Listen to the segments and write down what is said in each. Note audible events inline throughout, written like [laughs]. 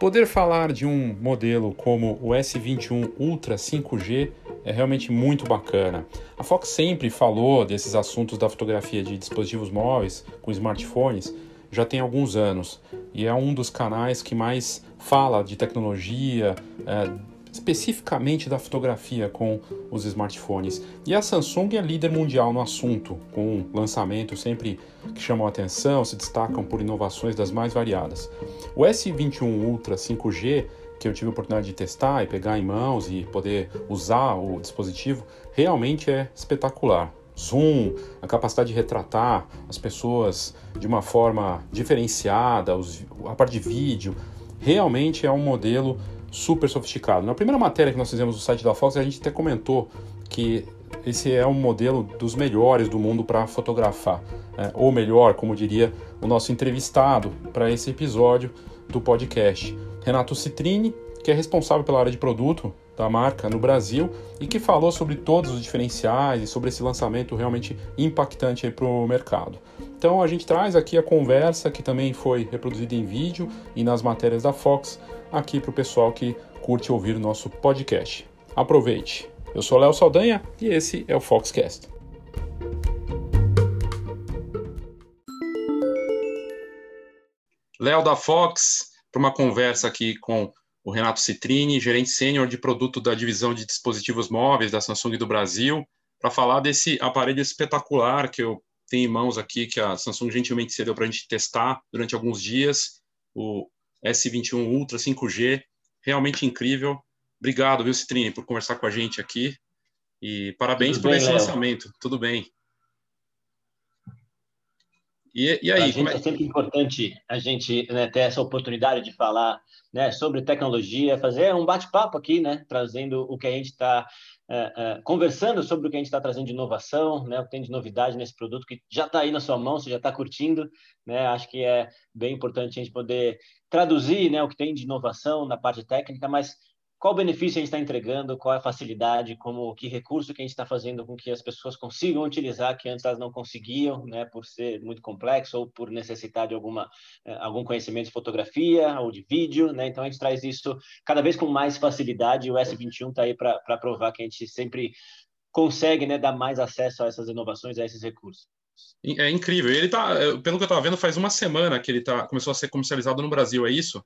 Poder falar de um modelo como o S21 Ultra 5G é realmente muito bacana. A Fox sempre falou desses assuntos da fotografia de dispositivos móveis com smartphones já tem alguns anos e é um dos canais que mais fala de tecnologia, é, especificamente da fotografia com os smartphones. E a Samsung é líder mundial no assunto, com lançamentos sempre que chamam atenção, se destacam por inovações das mais variadas. O S21 Ultra 5G que eu tive a oportunidade de testar e pegar em mãos e poder usar o dispositivo, realmente é espetacular. Zoom, a capacidade de retratar as pessoas de uma forma diferenciada, a parte de vídeo, realmente é um modelo super sofisticado. Na primeira matéria que nós fizemos no site da Fox, a gente até comentou que esse é um modelo dos melhores do mundo para fotografar, é, ou melhor, como diria o nosso entrevistado para esse episódio do podcast, Renato Citrini, que é responsável pela área de produto da marca no Brasil e que falou sobre todos os diferenciais e sobre esse lançamento realmente impactante para o mercado. Então a gente traz aqui a conversa que também foi reproduzida em vídeo e nas matérias da Fox aqui para o pessoal que curte ouvir o nosso podcast. Aproveite! Eu sou Léo Saldanha e esse é o Foxcast. Léo da Fox, para uma conversa aqui com o Renato Citrini, gerente sênior de produto da divisão de dispositivos móveis da Samsung do Brasil, para falar desse aparelho espetacular que eu tenho em mãos aqui, que a Samsung gentilmente cedeu para a gente testar durante alguns dias, o S21 Ultra 5G, realmente incrível. Obrigado, viu, Citrini, por conversar com a gente aqui. E parabéns Tudo por bem, esse lançamento. Tudo bem. E, e aí? É... é sempre importante a gente né, ter essa oportunidade de falar né, sobre tecnologia, fazer um bate-papo aqui, né, trazendo o que a gente está é, é, conversando sobre o que a gente está trazendo de inovação, né, o que tem de novidade nesse produto que já está aí na sua mão, você já está curtindo, né, acho que é bem importante a gente poder traduzir né, o que tem de inovação na parte técnica, mas qual benefício a gente está entregando, qual é a facilidade, como que recurso que a gente está fazendo com que as pessoas consigam utilizar que antes elas não conseguiam, né, por ser muito complexo ou por necessitar de alguma eh, algum conhecimento de fotografia ou de vídeo, né? Então a gente traz isso cada vez com mais facilidade. E o S21 está aí para provar que a gente sempre consegue, né, dar mais acesso a essas inovações, a esses recursos. É incrível. Ele tá, pelo que eu estava vendo, faz uma semana que ele tá começou a ser comercializado no Brasil, é isso?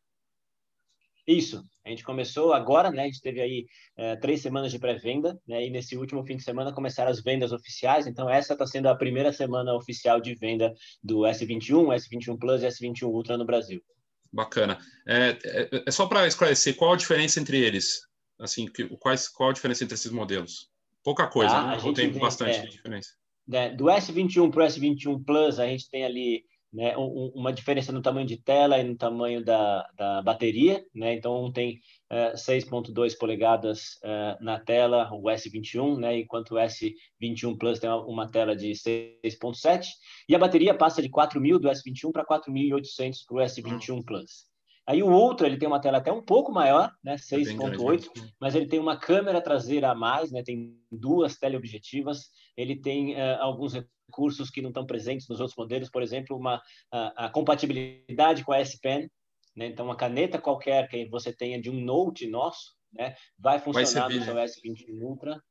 Isso, a gente começou agora, né? A gente teve aí é, três semanas de pré-venda, né? E nesse último fim de semana começaram as vendas oficiais. Então, essa está sendo a primeira semana oficial de venda do S21, S21 Plus e S21 Ultra no Brasil. Bacana. É, é, é só para esclarecer, qual a diferença entre eles? Assim, que, quais, qual a diferença entre esses modelos? Pouca coisa, ah, né? Ou tem bastante é, diferença? Né, do S21 para o S21 Plus, a gente tem ali né, um, uma diferença no tamanho de tela e no tamanho da, da bateria, né, então um tem uh, é, 6.2 polegadas uh, na tela, o S21, né, enquanto o S21 Plus tem uma, uma tela de 6.7, e a bateria passa de 4.000 do S21 para 4.800 para o S21 Plus. Aí o Ultra ele tem uma tela até um pouco maior, né, 6.8, mas ele tem uma câmera traseira a mais, né, tem duas teleobjetivas, ele tem uh, alguns recursos que não estão presentes nos outros modelos, por exemplo, uma, a, a compatibilidade com a S Pen, né? então uma caneta qualquer que você tenha de um Note nosso, né? vai funcionar vai no seu S20 Ultra,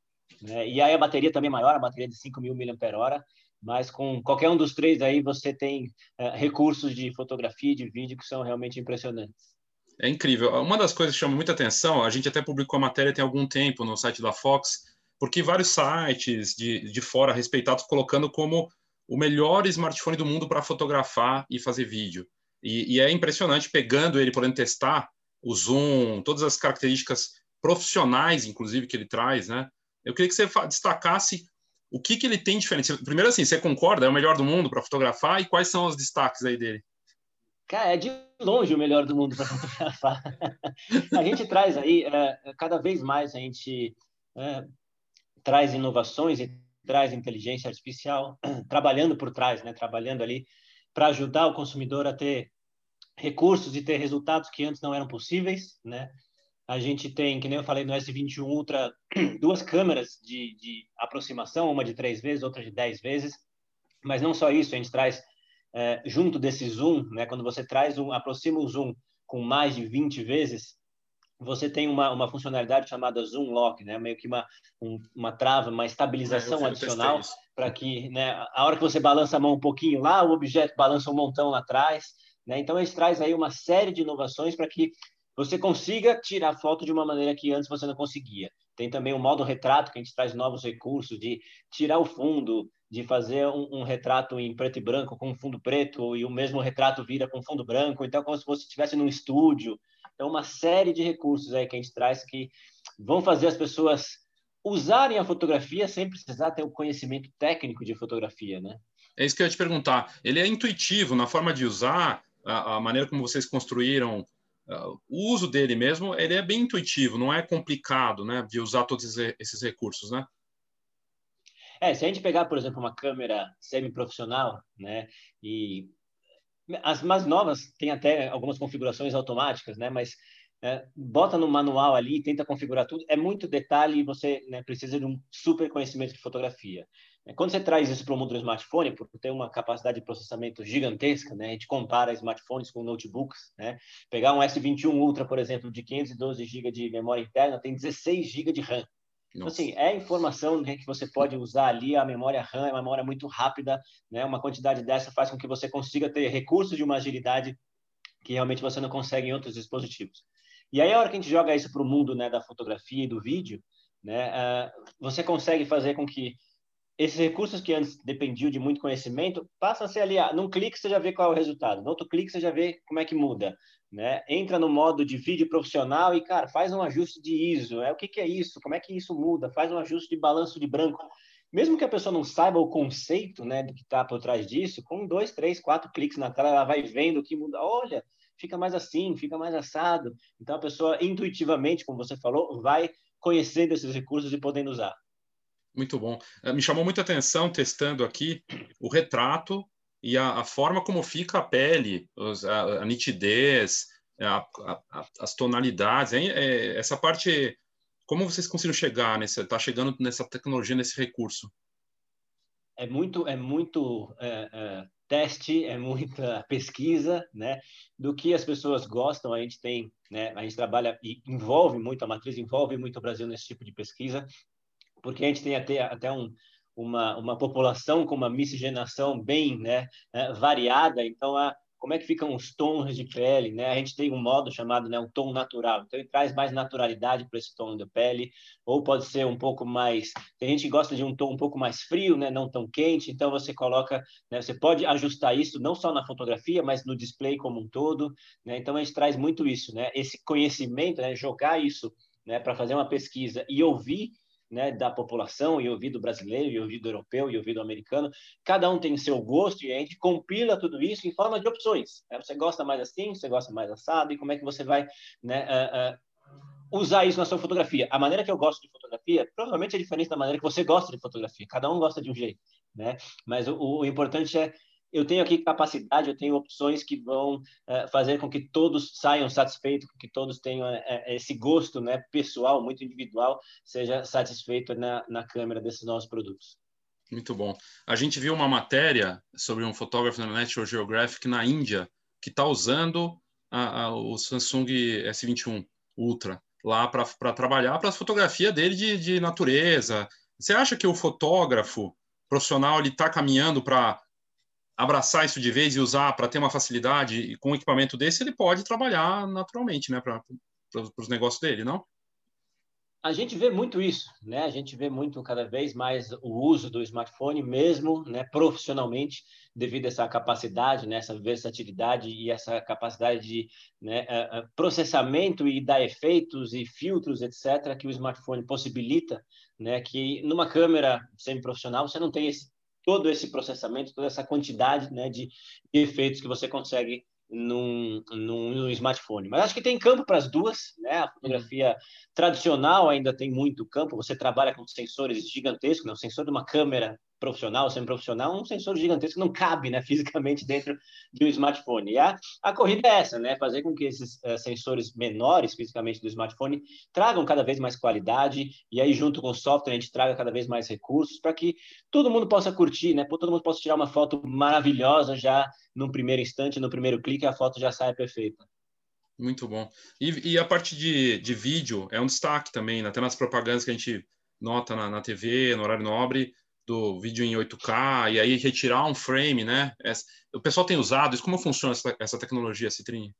né? e aí a bateria também é maior, a bateria é de 5.000 mAh, mas com qualquer um dos três aí você tem uh, recursos de fotografia e de vídeo que são realmente impressionantes. É incrível. Uma das coisas que chama muita atenção, a gente até publicou a matéria tem algum tempo no site da Fox, porque vários sites de, de fora respeitados colocando como o melhor smartphone do mundo para fotografar e fazer vídeo. E, e, é impressionante, pegando ele, podendo testar o zoom, todas as características profissionais, inclusive, que ele traz, né? Eu queria que você destacasse o que, que ele tem diferente. Primeiro, assim, você concorda? É o melhor do mundo para fotografar? E quais são os destaques aí dele? Cara, é de longe o melhor do mundo para [laughs] fotografar. a gente traz aí, é, cada vez mais a gente é, traz inovações e traz inteligência artificial, [clears throat] trabalhando por trás, né? trabalhando ali para ajudar o consumidor a ter recursos e ter resultados que antes não eram possíveis, né? A gente tem, que nem eu falei no S21 Ultra, [clears throat] duas câmeras de, de aproximação, uma de três vezes, outra de dez vezes. Mas não só isso, a gente traz é, junto desse zoom, né? Quando você traz um, aproxima o zoom com mais de 20 vezes, você tem uma, uma funcionalidade chamada Zoom Lock, né? meio que uma, um, uma trava, uma estabilização é, adicional para que né, a hora que você balança a mão um pouquinho lá, o objeto balança um montão lá atrás. Né? Então, ele traz aí uma série de inovações para que você consiga tirar foto de uma maneira que antes você não conseguia. Tem também o modo retrato, que a gente traz novos recursos de tirar o fundo, de fazer um, um, retrato em preto e branco com fundo preto e o mesmo retrato vira com fundo branco. Então, como se você estivesse num estúdio. Então, uma série de recursos aí que a gente traz que vão fazer as pessoas usarem a fotografia sem precisar ter o um conhecimento técnico de fotografia, né? É isso que eu ia te perguntar. Ele é intuitivo na forma de usar, a, a maneira como vocês construíram o uso dele mesmo, ele é bem intuitivo, não é complicado, né, de usar todos esses recursos, né? É, se a gente pegar, por exemplo, uma câmera semi-profissional, né, e as mais novas têm até algumas configurações automáticas, né, mas é, bota no manual ali, tenta configurar tudo, é muito detalhe e você né, precisa de um super conhecimento de fotografia. É, quando você traz isso para o mundo do smartphone, porque tem uma capacidade de processamento gigantesca, né? A gente compara smartphones com notebooks, né? Pegar um S21 Ultra, por exemplo, de 512 GB de memória interna, tem 16 GB de RAM. Então, assim, é informação né, que você pode usar ali, a memória RAM é uma memória muito rápida, né? Uma quantidade dessa faz com que você consiga ter recursos de uma agilidade que realmente você não consegue em outros dispositivos. E aí, a hora que a gente joga isso para o mundo né, da fotografia e do vídeo, né, uh, você consegue fazer com que esses recursos que antes dependiam de muito conhecimento passam a ser ali, ah, num clique você já vê qual é o resultado, no outro clique você já vê como é que muda, né? Entra no modo de vídeo profissional e, cara, faz um ajuste de ISO, é o que, que é isso, como é que isso muda, faz um ajuste de balanço de branco. Mesmo que a pessoa não saiba o conceito, né, do que está por trás disso, com dois, três, quatro cliques na tela, ela vai vendo o que muda. Olha, fica mais assim, fica mais assado. Então a pessoa intuitivamente, como você falou, vai conhecendo esses recursos e podendo usar. Muito bom. Eh, me chamou muita atenção, testando aqui, o retrato e a, a forma como fica a pele, os, a, a, nitidez, a, as tonalidades. É, essa parte, como vocês conseguiram chegar nessa, está chegando nessa tecnologia, nesse recurso? É muito, é muito é, é, teste, é muita [laughs] pesquisa, né? Do que as pessoas gostam, a gente tem, né? A gente trabalha e envolve muito a matriz, envolve muito o Brasil nesse tipo de pesquisa porque a gente tem até, até um, uma, uma população com uma miscigenação bem né, é, variada, então a, como é que ficam os tons de pele, né? A gente tem um modo chamado, né, um tom natural. Então ele traz mais naturalidade para esse tom da pele, ou pode ser um pouco mais, tem gente que gosta de um tom um pouco mais frio, né, não tão quente, então você coloca, né, você pode ajustar isso não só na fotografia, mas no display como um todo, né? Então a gente traz muito isso, né? Esse conhecimento, né, jogar isso, né, para fazer uma pesquisa e ouvir né, da população e ouvido brasileiro e ouvido europeu e ouvido americano. Cada um tem seu gosto e a gente compila tudo isso em forma de opções. Né? Você gosta mais assim, você gosta mais assado e como é que você vai né, uh, uh, usar isso na sua fotografia. A maneira que eu gosto de fotografia provavelmente é diferente da maneira que você gosta de fotografia. Cada um gosta de um jeito, né? Mas o, o importante é eu tenho aqui capacidade, eu tenho opções que vão uh, fazer com que todos saiam satisfeitos, com que todos tenham uh, esse gosto né, pessoal, muito individual, seja satisfeito na, na câmera desses novos produtos. Muito bom. A gente viu uma matéria sobre um fotógrafo na National Geographic na Índia que está usando a, a, o Samsung S21 Ultra lá para trabalhar para a fotografia dele de, de natureza. Você acha que o fotógrafo profissional ele está caminhando para abraçar isso de vez e usar para ter uma facilidade e com um equipamento desse ele pode trabalhar naturalmente, né, para os negócios dele, não? A gente vê muito isso, né? A gente vê muito cada vez mais o uso do smartphone, mesmo, né, profissionalmente, devido a essa capacidade, né, essa versatilidade e essa capacidade de né, processamento e dar efeitos e filtros, etc., que o smartphone possibilita, né? Que numa câmera semi-profissional você não tem esse todo esse processamento, toda essa quantidade né, de efeitos que você consegue num, num, num, smartphone. Mas acho que tem campo para as duas, né? A fotografia tradicional ainda tem muito campo. Você trabalha com sensores gigantescos, né? o sensor de uma câmera profissional, semi-profissional, um sensor gigantesco não cabe né, [laughs] fisicamente dentro de um smartphone. E a, a corrida é essa, né, fazer com que esses uh, sensores menores fisicamente do smartphone tragam cada vez mais qualidade e aí junto com o software a gente traga cada vez mais recursos para que todo mundo possa curtir, né, todo mundo possa tirar uma foto maravilhosa já no primeiro instante, no primeiro clique, a foto já saia perfeita. Muito bom. E, e a parte de, de vídeo é um destaque também, né? até nas propagandas que a gente nota na, na TV, no horário nobre, do vídeo em 8K, e aí retirar um frame, né? Essa, o pessoal tem usado isso. Como funciona essa, tecnologia, Citrinha?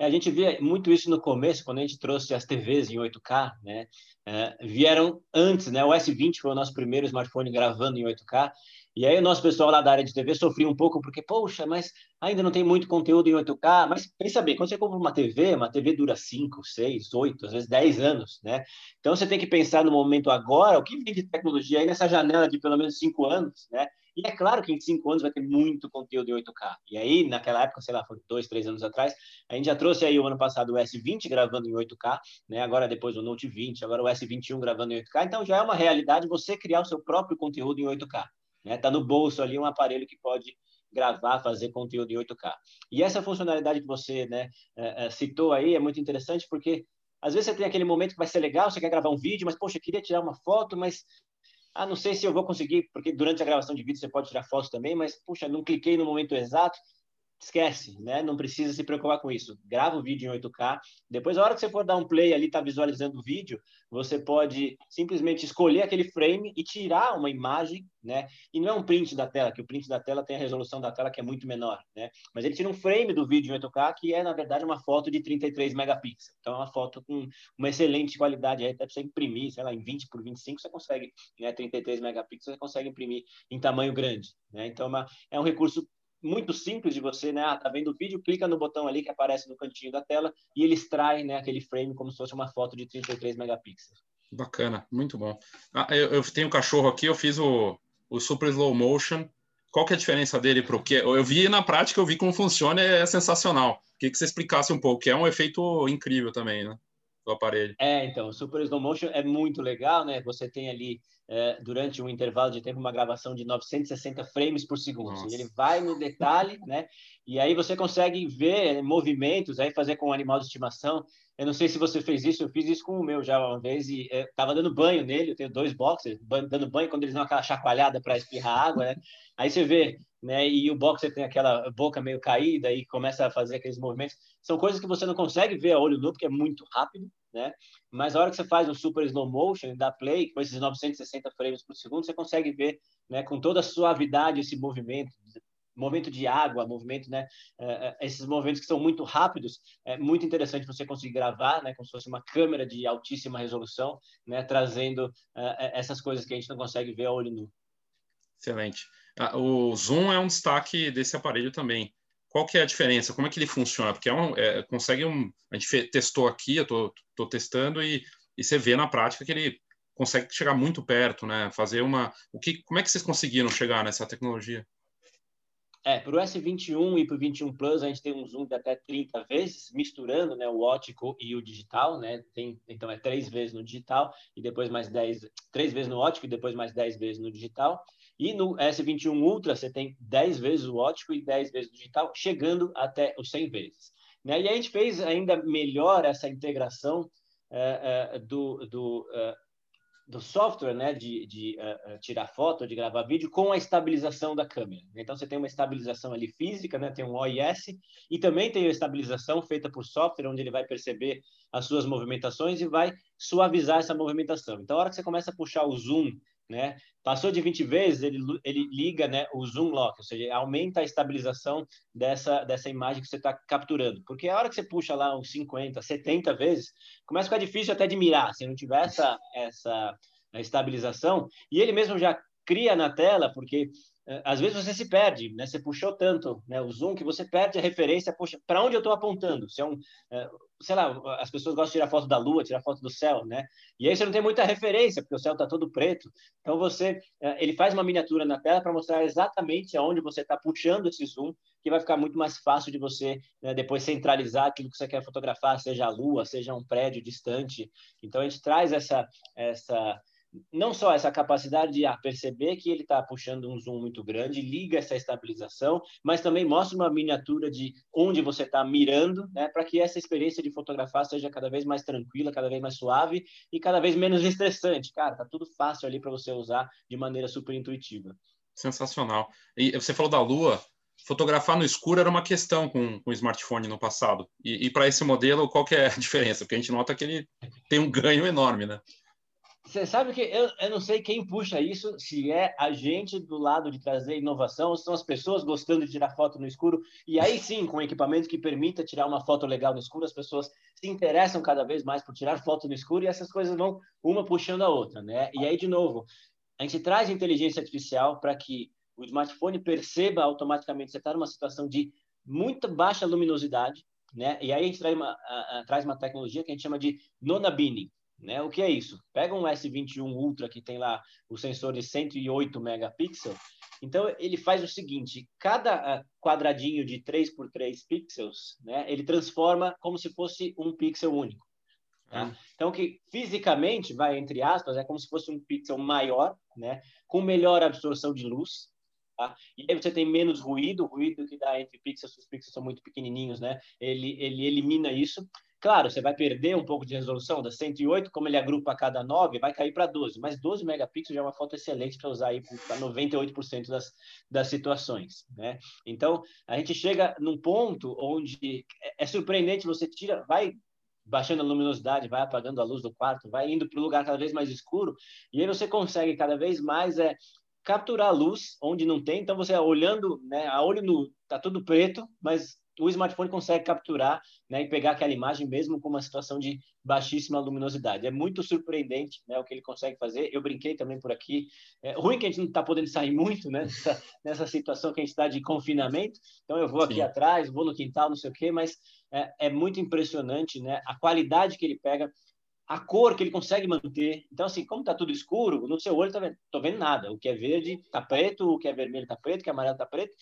É, a gente via muito isso no começo, quando a gente trouxe as TVs em 8K, né? É, vieram antes, né? O S20 foi o nosso primeiro smartphone gravando em 8K, e aí o nosso pessoal lá da área de TV sofria um pouco, porque, poxa, mas ainda não tem muito conteúdo em 8K. Mas pensa bem, quando você compra uma TV, uma TV dura 5, 6, 8, às vezes 10 anos, né? Então você tem que pensar no momento agora, o que vem de tecnologia aí nessa janela de pelo menos 5 anos, né? E é claro que em 5 anos vai ter muito conteúdo em 8K. E aí, naquela época, sei lá, foi 2, 3 anos atrás, a gente já trouxe aí o ano passado o S20 gravando em 8K, né? Agora depois o Note 20, agora o S21 gravando em 8K. Então já é uma realidade você criar o seu próprio conteúdo em 8K. Né? Tá no bolso ali um aparelho que pode gravar, fazer conteúdo em 8K. E essa funcionalidade que você né, é, é, citou aí é muito interessante porque às vezes você tem aquele momento que vai ser legal, você quer gravar um vídeo, mas poxa, eu queria tirar uma foto, mas ah, não sei se eu vou conseguir, porque durante a gravação de vídeo você pode tirar fotos também, mas puxa, não cliquei no momento exato esquece, né? Não precisa se preocupar com isso. Grava o vídeo em 8K. Depois, a hora que você for dar um play ali, tá visualizando o vídeo, você pode simplesmente escolher aquele frame e tirar uma imagem, né? E não é um print da tela, que o print da tela tem a resolução da tela que é muito menor, né? Mas ele tira um frame do vídeo em 8K, que é, na verdade, uma foto de 33 megapixels. Então, é uma foto com uma excelente qualidade. Aí, até você imprimir, sei lá, em 20 por 25, você consegue, né? 33 megapixels, você consegue imprimir em tamanho grande, né? Então, é, uma, é um recurso muito simples de você, né? Ah, tá vendo o vídeo, clica no botão ali que aparece no cantinho da tela e ele extrai, né, aquele frame como se fosse uma foto de 33 megapixels. Bacana, muito bom. Ah, eu, eu, tenho um cachorro aqui, eu fiz o, o Super Slow Motion. Qual que é a diferença dele para o que? Eu vi na prática, eu vi como funciona, é sensacional. Queria que você explicasse um pouco, que é um efeito incrível também, né? Do aparelho. É, então, o Super Slow Motion é muito legal, né? Você tem ali é, durante um intervalo de tempo uma gravação de 960 frames por segundo. Ele vai no detalhe, né? E aí você consegue ver movimentos, aí fazer com o animal de estimação. Eu não sei se você fez isso, eu fiz isso com o meu já uma vez e estava dando banho nele. Eu tenho dois boxers dando banho quando eles dão aquela chacoalhada para espirrar água, né? Aí você vê, né? E o boxer tem aquela boca meio caída e começa a fazer aqueles movimentos. São coisas que você não consegue ver a olho nu porque é muito rápido, né? Mas a hora que você faz um super slow motion, dá play, com esses 960 frames por segundo, você consegue ver, né, com toda a suavidade esse movimento, movimento de água, movimento, né, uh, esses movimentos que são muito rápidos, é muito interessante você conseguir gravar, né, como se fosse uma câmera de altíssima resolução, né, trazendo uh, essas coisas que a gente não consegue ver a olho nu. Excelente. Ah, o zoom é um destaque desse aparelho também qual que é a diferença? Como é que ele funciona? Porque é um, é, consegue um. A gente testou aqui, eu estou testando e, e você vê na prática que ele consegue chegar muito perto, né? Fazer uma. O que, como é que vocês conseguiram chegar nessa tecnologia? É, para o S21 e para o 21 Plus a gente tem um zoom de até 30 vezes, misturando né, o ótico e o digital, né? Tem, então é três vezes no digital e depois mais 10, três vezes no ótico e depois mais 10 vezes no digital. E no S21 Ultra você tem 10 vezes o ótico e 10 vezes o digital, chegando até os 100 vezes. Né? E a gente fez ainda melhor essa integração é, é, do, do, é, do software né, de, de tirar foto, de gravar vídeo, com a estabilização da câmera. Então, você tem uma estabilização ali física, né, tem um OIS, e também tem a estabilização feita por software, onde ele vai perceber as suas movimentações e vai suavizar essa movimentação. Então, a hora que você começa a puxar o zoom né? Passou de 20 vezes, ele, ele liga né, o zoom lock, ou seja, aumenta a estabilização dessa, dessa imagem que você está capturando. Porque a hora que você puxa lá uns 50, 70 vezes, começa a ficar difícil até de mirar, se não tiver essa, essa estabilização. E ele mesmo já cria na tela, porque eh, às vezes você se perde, né? Você puxou tanto né, o zoom que você perde a referência, poxa, para onde eu estou apontando? Se é um, eh, sei lá, as pessoas gostam de tirar foto da lua, tirar foto do céu, né? E aí você não tem muita referência, porque o céu está todo preto. Então você, eh, ele faz uma miniatura na tela para mostrar exatamente aonde você está puxando esse zoom, que vai ficar muito mais fácil de você né, depois centralizar aquilo que você quer fotografar, seja a lua, seja um prédio distante. Então a gente traz essa essa não só essa capacidade de ah, perceber que ele está puxando um zoom muito grande, liga essa estabilização, mas também mostra uma miniatura de onde você está mirando, né, para que essa experiência de fotografar seja cada vez mais tranquila, cada vez mais suave e cada vez menos estressante. Cara, tá tudo fácil ali para você usar de maneira super intuitiva. Sensacional. E você falou da Lua, fotografar no escuro era uma questão com, o smartphone no passado. E, e para esse modelo, qual que é a [laughs] diferença? Porque a gente nota que ele tem um ganho enorme, né? Você sabe que eu, eu não sei quem puxa isso, se é a gente do lado de trazer inovação, ou são as pessoas gostando de tirar foto no escuro. E aí sim, com equipamento que permita tirar uma foto legal no escuro, as pessoas se interessam cada vez mais por tirar foto no escuro e essas coisas vão uma puxando a outra, né? E aí, de novo, a gente traz inteligência artificial para que o smartphone perceba automaticamente você está numa situação de muita baixa luminosidade, né? E aí a gente traz uma, a, a, traz uma tecnologia que a gente chama de nona binning né? O que é isso? Pega um S21 Ultra que tem lá o sensor de 108 megapixels. Então ele faz o seguinte: cada ah, quadradinho de 3 por 3 pixels, né, ele transforma como se fosse um pixel único. Tá? Hum. Então que fisicamente vai entre aspas é como se fosse um pixel maior, né, com melhor absorção de luz. Tá? E aí você tem menos ruído, o ruído que dá entre pixels, os pixels são muito pequenininhos, né? Ele ele elimina isso. Claro, você vai perder um pouco de resolução da 108, como ele agrupa a cada 9, vai cair para 12, mas 12 megapixels já é uma foto excelente para usar aí para 98% das, das situações, né? Então, a gente chega num ponto onde é, é surpreendente, você tira, vai baixando a luminosidade, vai apagando a luz do quarto, vai indo para um lugar cada vez mais escuro, e aí você consegue cada vez mais é, capturar a luz onde não tem, então você olhando, né, a olho nu, tá tudo preto, mas o smartphone consegue capturar né, e pegar aquela imagem mesmo com uma situação de baixíssima luminosidade. É muito surpreendente né, o que ele consegue fazer. Eu brinquei também por aqui. É ruim que a gente não está podendo sair muito né, nessa, nessa, situação que a gente está de confinamento. Então eu vou aqui Sim. atrás, vou no quintal, não sei o quê, mas é, é muito impressionante né, a qualidade que ele pega a cor que ele consegue manter. Então, assim, como está tudo escuro, no seu olho tá vendo, tô vendo nada. O que é verde está preto, o que é vermelho está preto, o que é amarelo está preto.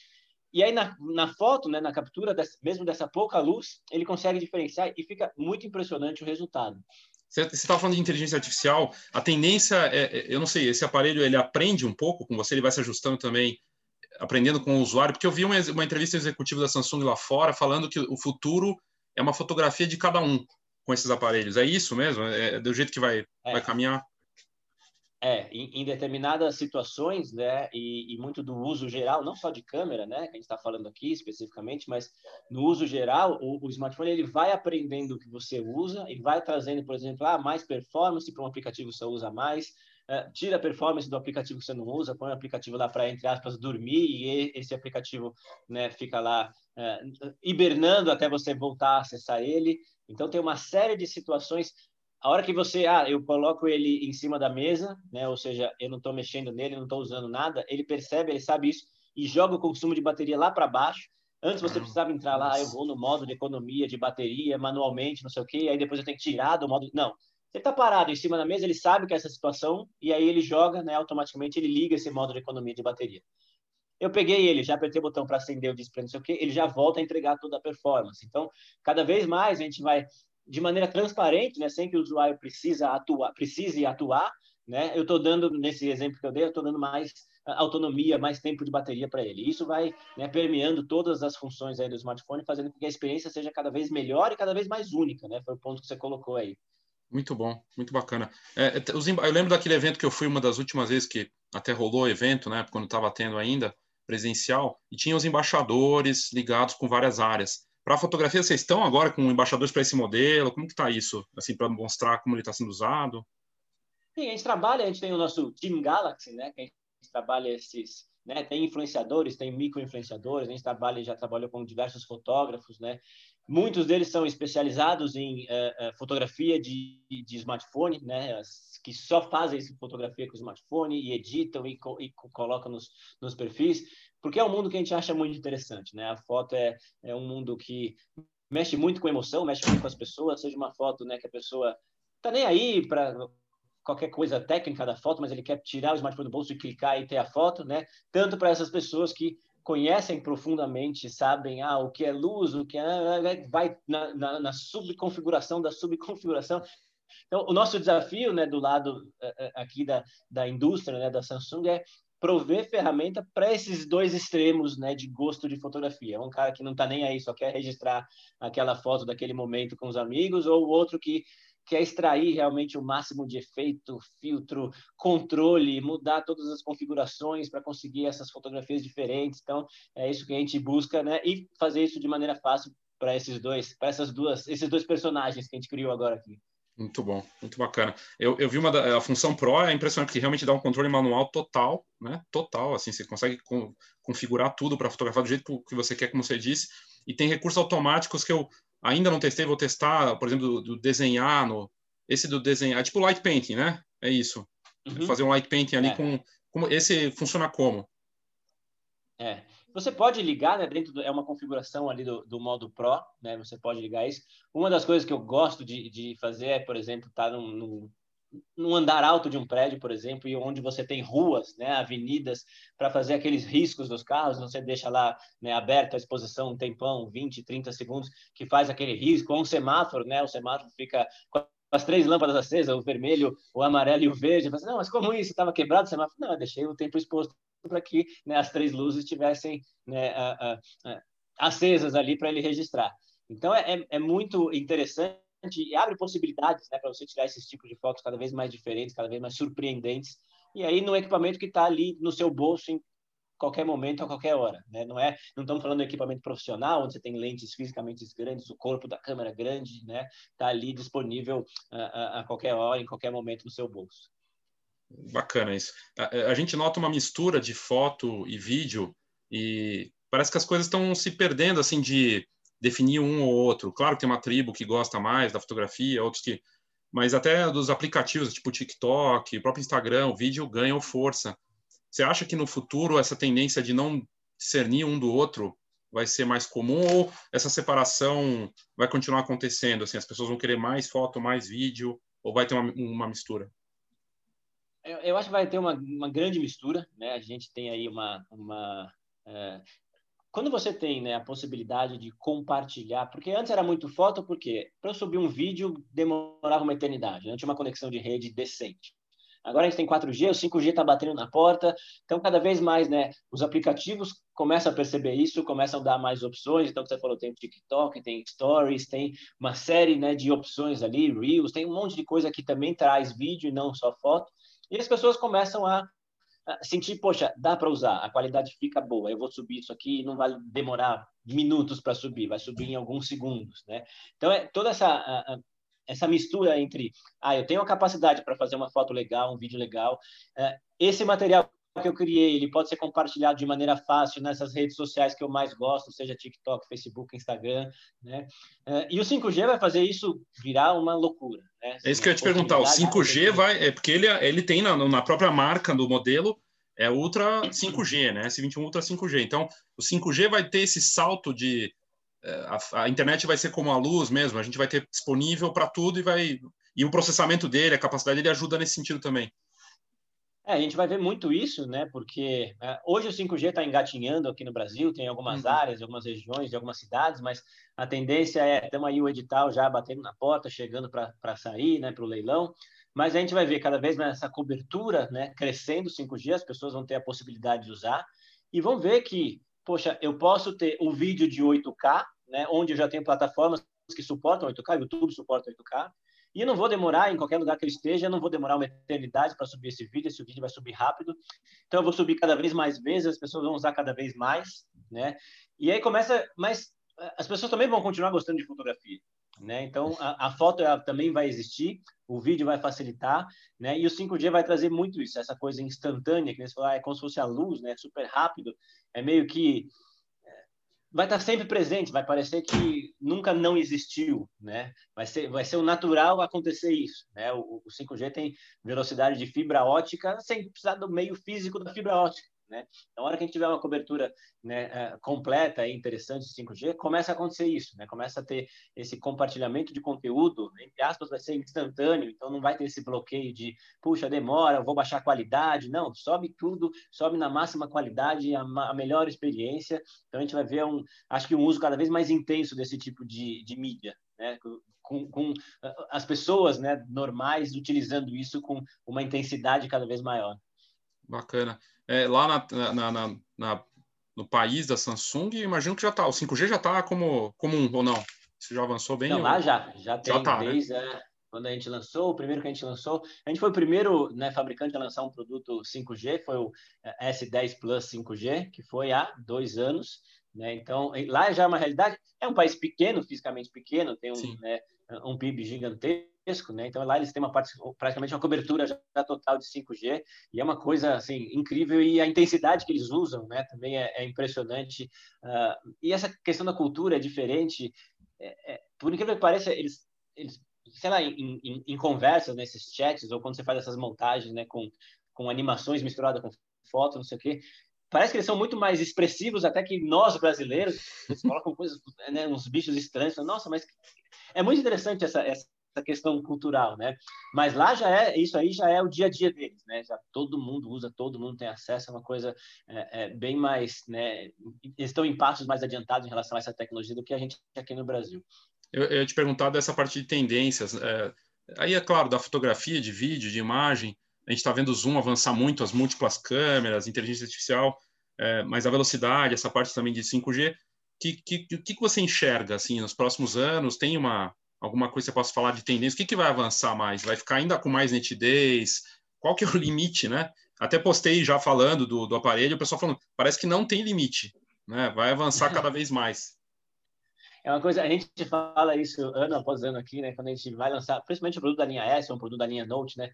E aí, na, na foto, né, na captura, desse, mesmo dessa pouca luz, ele consegue diferenciar e fica muito impressionante o resultado. Você estava falando de inteligência artificial, a tendência, é, é, eu não sei, esse aparelho ele aprende um pouco com você, ele vai se ajustando também, aprendendo com o usuário, porque eu vi uma, uma entrevista executiva da Samsung lá fora falando que o futuro é uma fotografia de cada um com esses aparelhos. É isso mesmo? É, é do jeito que vai, é. vai caminhar? É, em, em, determinadas situações, né, e, e, muito do uso geral, não só de câmera, né, que a gente está falando aqui especificamente, mas no uso geral, o, o, smartphone ele vai aprendendo o que você usa e vai trazendo, por exemplo, ah, mais performance para um aplicativo que você usa mais, uh, tira a performance do aplicativo que você não usa, põe o aplicativo lá para, entre aspas, dormir e esse aplicativo né, fica lá uh, hibernando até você voltar a acessar ele. Então, tem uma série de situações a hora que você, ah, eu coloco ele em cima da mesa, né? Ou seja, eu não estou mexendo nele, não estou usando nada, ele percebe, ele sabe isso e joga o consumo de bateria lá para baixo. Antes você precisava entrar lá, eu vou no modo de economia de bateria manualmente, não sei o quê, aí depois eu tenho que tirar do modo. Não. Você está parado em cima da mesa, ele sabe que é essa situação e aí ele joga, né? Automaticamente ele liga esse modo de economia de bateria. Eu peguei ele, já apertei o botão para acender o display, não sei o quê, ele já volta a entregar toda a performance. Então, cada vez mais a gente vai de maneira transparente, né, sem que o usuário precisa atuar, precise atuar, né, eu estou dando, nesse exemplo que eu dei, eu estou dando mais ah, autonomia, mais tempo de bateria para ele. Isso vai né, permeando todas as funções aí do smartphone, fazendo com que a experiência seja cada vez melhor e cada vez mais única, né? Foi o ponto que você colocou aí. Muito bom, muito bacana. É, eu lembro daquele evento que eu fui uma das últimas vezes que até rolou o evento, né? Quando estava tendo ainda presencial, e tinha os embaixadores ligados com várias áreas. Para a fotografia, vocês estão agora com embaixadores para esse modelo? Como que está isso, assim, para mostrar como ele está sendo usado? Sim, a gente trabalha, a gente tem o nosso Team Galaxy, né, que a gente trabalha esses, né, tem influenciadores, tem micro-influenciadores, a gente trabalha, já trabalhou com diversos fotógrafos, né, muitos deles são especializados em uh, fotografia de, de smartphone, né, que só fazem fotografia com smartphone e editam e, e colocam nos, nos perfis porque é um mundo que a gente acha muito interessante, né? A foto é, é um mundo que mexe muito com emoção, mexe muito com as pessoas, seja uma foto, né, que a pessoa tá nem aí para qualquer coisa técnica da foto, mas ele quer tirar o smartphone do bolso e clicar e ter a foto, né? Tanto para essas pessoas que conhecem profundamente, sabem ah, o que é luz, o que é, vai na, na, na subconfiguração da subconfiguração. Então, o nosso desafio, né, do lado eh, eh, aqui da, da indústria, né, da Samsung, é prover ferramenta para esses dois extremos né, de gosto de fotografia. É um cara que não está nem aí, só quer registrar aquela foto daquele momento com os amigos, ou o outro que que é extrair realmente o máximo de efeito, filtro, controle, mudar todas as configurações para conseguir essas fotografias diferentes. Então, é isso que a gente busca, né? E fazer isso de maneira fácil para esses dois, para essas duas, esses dois personagens que a gente criou agora aqui. Muito bom, muito bacana. Eu, eu vi uma da, a função Pro, é impressionante porque realmente dá um controle manual total, né? Total, assim, você consegue configurar tudo para fotografar do jeito que você quer, como você disse. E tem recursos automáticos que eu ainda não testei, vou testar, por exemplo, do, do desenhar no esse do desenhar, é tipo light painting, né? É isso. Uhum. Fazer um light painting ali é. com como esse funciona como? É. Você pode ligar, né, dentro do, é uma configuração ali do, do, modo Pro, né, você pode ligar isso. Uma das coisas que eu gosto de, de fazer é, por exemplo, estar tá num, num, num, andar alto de um prédio, por exemplo, e onde você tem ruas, né, avenidas, para fazer aqueles riscos dos carros, você deixa lá né, aberta a exposição um tempão, 20, 30 segundos, que faz aquele risco, ou um semáforo, né, o semáforo fica com as três lâmpadas acesas, o vermelho, o amarelo e o verde. Você, não, mas como isso? Estava quebrado o semáforo? Não, eu deixei o tempo exposto para que né, as três luzes estivessem né, acesas ali para ele registrar. Então, é, é, é muito interessante e abre possibilidades né, para você tirar esses tipos de fotos cada vez mais diferentes, cada vez mais surpreendentes. E aí, no equipamento que está ali no seu bolso, em qualquer momento, a qualquer hora. Né? Não é, não estamos falando de equipamento profissional, onde você tem lentes fisicamente grandes, o corpo da câmera grande, né? Está ali disponível a, a, a, qualquer hora, em qualquer momento no seu bolso. Bacana isso. A, a, gente nota uma mistura de foto e vídeo e parece que as coisas estão se perdendo assim de definir um ou outro. Claro que tem uma tribo que gosta mais da fotografia, outros que mas até dos aplicativos tipo TikTok, o próprio Instagram, o vídeo ganham força. Você acha que no futuro essa tendência de não discernir um do outro vai ser mais comum ou essa separação vai continuar acontecendo? Assim, as pessoas vão querer mais foto, mais vídeo ou vai ter uma, uma mistura? Eu, eu, acho que vai ter uma, uma grande mistura, né? A gente tem aí uma, uma é... quando você tem né, a possibilidade de compartilhar, porque antes era muito foto, porque para eu subir um vídeo demorava uma eternidade, não tinha uma conexão de rede decente. Agora a gente tem 4G, o 5G está batendo na porta, então cada vez mais, né, os aplicativos começam a perceber isso, começam a dar mais opções. Então, você falou, tem TikTok, tem Stories, tem uma série, né, de opções ali, Reels, tem um monte de coisa que também traz vídeo e não só foto. E as pessoas começam a sentir, poxa, dá para usar, a qualidade fica boa, eu vou subir isso aqui, não vai demorar minutos para subir, vai subir em alguns segundos, né? Então, é toda essa essa mistura entre, ah, eu tenho a capacidade para fazer uma foto legal, um vídeo legal, é, esse material que eu criei, ele pode ser compartilhado de maneira fácil nessas redes sociais que eu mais gosto, seja TikTok, Facebook, Instagram, né? É, e o 5G vai fazer isso virar uma loucura, né? É isso que eu ia te perguntar, o 5G vai, é porque ele, ele tem na, na própria marca do modelo, é Ultra 5G, né? S21 Ultra 5G. Então, o 5G vai ter esse salto de é, a, a, internet vai ser como a luz mesmo, a gente vai ter disponível para tudo e vai e o processamento dele, a capacidade dele ajuda nesse sentido também. É, a gente vai ver muito isso, né? Porque é, hoje o 5G está engatinhando aqui no Brasil, tem algumas uhum. áreas, algumas regiões, de algumas cidades, mas a tendência é, temos aí o edital já batendo na porta, chegando para sair, né, para o leilão. Mas a gente vai ver cada vez mais essa cobertura, né, crescendo o 5G, as pessoas vão ter a possibilidade de usar e vão ver que, poxa, eu posso ter o vídeo de 8K, né, onde eu já tenho plataformas que suportam 8K, o YouTube suporta 8K, e não vou demorar, em qualquer lugar que eu esteja, não vou demorar uma eternidade para subir esse vídeo, esse vídeo vai subir rápido. Então, eu vou subir cada vez mais vezes, as pessoas vão usar cada vez mais, né? E aí começa, mas eh, as pessoas também vão continuar gostando de fotografia, né? Então, a, a foto também vai existir, o vídeo vai facilitar, né? E o 5G vai trazer muito isso, essa coisa instantânea, que você falou, ah, é como se fosse a luz, né? Super rápido, é meio que vai estar sempre presente, vai parecer que nunca não existiu, né? Vai ser, vai ser o natural acontecer isso, né? O, o 5G tem velocidade de fibra ótica sem precisar do meio físico da fibra ótica. Né? Na hora que a gente tiver uma cobertura né, é, completa e interessante de 5G, começa a acontecer isso, né? começa a ter esse compartilhamento de conteúdo, entre aspas, vai ser instantâneo, então não vai ter esse bloqueio de, puxa, demora, vou baixar a qualidade, não, sobe tudo, sobe na máxima qualidade, a, a melhor experiência, então a gente vai ver, um, acho que um uso cada vez mais intenso desse tipo de, de mídia, né? Com, com, as pessoas né, normais utilizando isso com uma intensidade cada vez maior. Bacana. É, lá na, na, na, na, no país da Samsung, imagino que já está. O 5G já está como comum ou não? Isso já avançou bem? Não, lá já. Já tem já tá, né? desde. Né? quando a gente lançou, o primeiro que a gente lançou. A gente foi o primeiro né, fabricante a lançar um produto 5G, foi o eh, S10 Plus 5G, que foi há dois anos. Né? Então, lá já é uma realidade. É um país pequeno, fisicamente pequeno, tem um, né, um PIB gigantesco, né? Então, lá eles têm uma parte, praticamente uma cobertura já total de 5G, e é uma coisa, assim, incrível, e a intensidade que eles usam, né, também é, é impressionante. Uh, e essa questão da cultura é diferente. É, é, por incrível que pareça, eles, eles sei lá, em, em, em, conversas, nesses chats, ou quando você faz essas montagens, né, com, com animações misturadas com fotos, não sei o quê, parece que eles são muito mais expressivos até que nós brasileiros. Eles colocam coisas, né, uns bichos estranhos. Nossa, mas é muito interessante essa, essa questão cultural, né? Mas lá já é isso aí já é o dia a dia deles, né? Já todo mundo usa, todo mundo tem acesso, é uma coisa é, é, bem mais, né? Eles estão em passos mais adiantados em relação a essa tecnologia do que a gente aqui no Brasil. Eu, eu ia te perguntar dessa parte de tendências. É, aí é claro da fotografia, de vídeo, de imagem. A gente está vendo o zoom avançar muito, as múltiplas câmeras, inteligência artificial, é, mas a velocidade, essa parte também de 5G. O que, que, que, você enxerga assim nos próximos anos? Tem uma alguma coisa que você possa falar de tendência? O que, que vai avançar mais? Vai ficar ainda com mais nitidez? Qual que é o limite, né? Até postei já falando do, do aparelho, o pessoal falando, parece que não tem limite, né? Vai avançar cada [laughs] vez mais. É uma coisa, a gente fala isso ano após ano aqui, né? Quando a gente vai lançar, principalmente o produto da linha S, um produto da linha Note, né?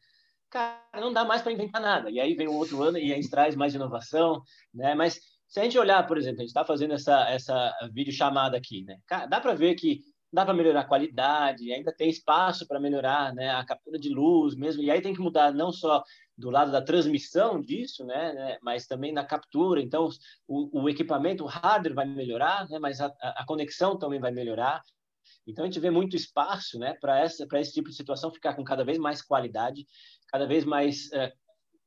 Cara, não dá mais para inventar nada. E aí vem um outro ano e a gente traz mais inovação, né? Mas se a gente olhar, por exemplo, a gente está fazendo essa, essa videochamada aqui, né? Dá para ver que dá para melhorar a qualidade, ainda tem espaço para melhorar né, a captura de luz mesmo, e aí tem que mudar não só do lado da transmissão disso, né, né mas também na captura. Então, o, o, equipamento, o hardware vai melhorar, né, mas a, a, conexão também vai melhorar. Então, a gente vê muito espaço né, para esse tipo de situação ficar com cada vez mais qualidade, cada vez mais uh,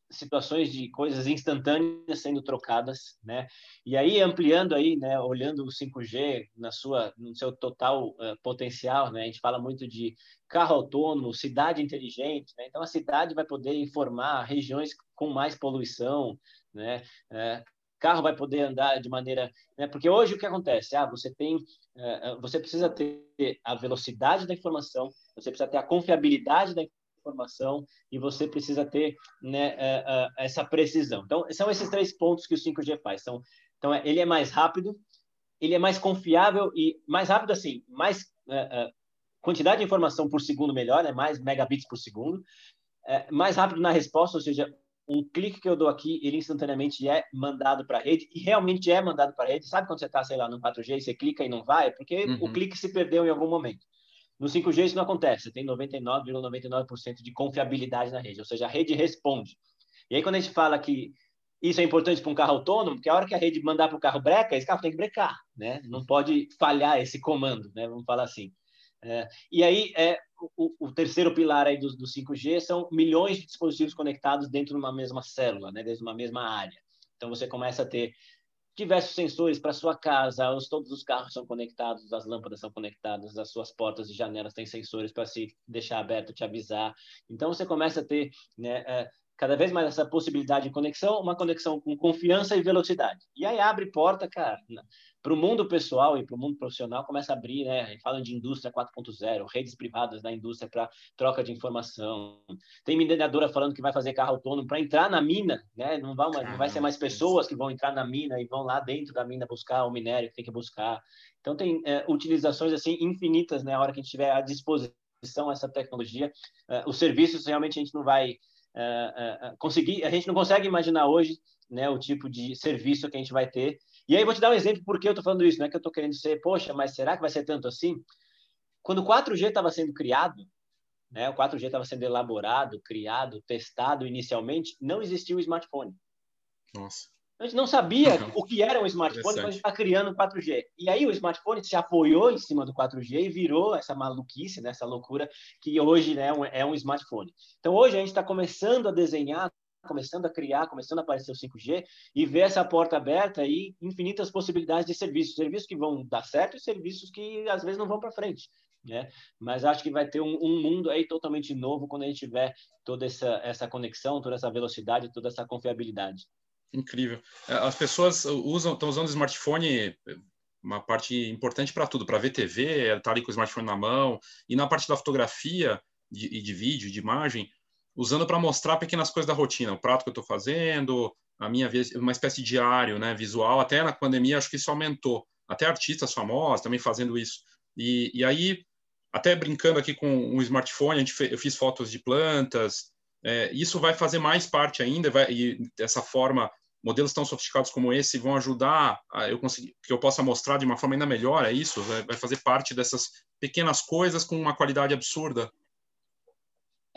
situações de coisas instantâneas sendo trocadas, né? E aí ampliando aí, né, olhando o 5G na sua no seu total uh, potencial, né? A gente fala muito de carro autônomo, cidade inteligente, né? Então a cidade vai poder informar regiões com mais poluição, né? Uh, carro vai poder andar de maneira, né? Porque hoje o que acontece? Ah, você tem, uh, você precisa ter a velocidade da informação, você precisa ter a confiabilidade da informação e você precisa ter né, é, é, essa precisão. Então, são esses três pontos que o 5G faz. Então, então ele é mais rápido, ele é mais confiável e mais rápido assim, mais uh, uh, quantidade de informação por segundo melhor, né? mais megabits por segundo, mais rápido na resposta, ou seja, um clique que eu dou aqui, ele instantaneamente é mandado para a rede e realmente é mandado para a rede. Sabe quando você está, sei lá, no 4G e você clica e não vai? Porque uhum. o clique se perdeu em algum momento. No 5G isso não acontece, você tem 99,99% ,99 de confiabilidade na rede, ou seja, a rede responde. E aí quando a gente fala que isso é importante para um carro autônomo, porque a hora que a rede mandar para o carro breca, esse carro tem que brecar, né? Não pode falhar esse comando, né? Vamos falar assim. É, e aí, é, o, o, terceiro pilar aí do, do 5G são milhões de dispositivos conectados dentro de uma mesma célula, né? Dentro de uma mesma área. Então, você começa a ter diversos sensores para sua casa, os, todos os carros são conectados, as lâmpadas são conectadas, as suas portas e janelas têm sensores para se deixar aberto, te avisar. Então você começa a ter né, é, cada vez mais essa possibilidade de conexão, uma conexão com confiança e velocidade. E aí abre porta, cara, para o mundo pessoal e para o mundo profissional começa a abrir, né? Falam de indústria 4.0, redes privadas da indústria para troca de informação. Tem mineradora falando que vai fazer carro autônomo para entrar na mina, né? Não, vão, não vai ser mais pessoas que vão entrar na mina e vão lá dentro da mina buscar o minério que tem que buscar. Então tem é, utilizações assim infinitas, né? A hora que a gente tiver à disposição essa tecnologia, é, os serviços realmente a gente não vai é, é, é, conseguir, a gente não consegue imaginar hoje, né? O tipo de serviço que a gente vai ter e aí vou te dar um exemplo por que eu estou falando isso. Não é que eu estou querendo ser, poxa, mas será que vai ser tanto assim? Quando o 4G estava sendo criado, né, o 4G estava sendo elaborado, criado, testado inicialmente, não existia o smartphone. Nossa. A gente não sabia o que era um smartphone quando a gente está criando o 4G. E aí o smartphone se apoiou em cima do 4G e virou essa maluquice, né, essa loucura que hoje né, é um smartphone. Então hoje a gente está começando a desenhar começando a criar, começando a aparecer o 5G e ver essa porta aberta e infinitas possibilidades de serviços, serviços que vão dar certo e serviços que às vezes não vão para frente. Né? Mas acho que vai ter um, um, mundo aí totalmente novo quando a gente tiver toda essa, essa conexão, toda essa velocidade, toda essa confiabilidade. Incrível. É, as pessoas usam, estão usando o smartphone uma parte importante para tudo, para ver TV, estar tá ali com o smartphone na mão, e na parte da fotografia, de, e de vídeo, de imagem, usando para mostrar pequenas coisas da rotina, o prato que eu estou fazendo, a minha uma espécie de diário, né, visual. Até na pandemia acho que isso aumentou. Até artistas famosos também fazendo isso. E, e aí, até brincando aqui com um smartphone, a gente fez, eu fiz fotos de plantas. É, isso vai fazer mais parte ainda, vai, e dessa forma modelos tão sofisticados como esse vão ajudar a eu conseguir que eu possa mostrar de uma forma ainda melhor é isso vai, vai fazer parte dessas pequenas coisas com uma qualidade absurda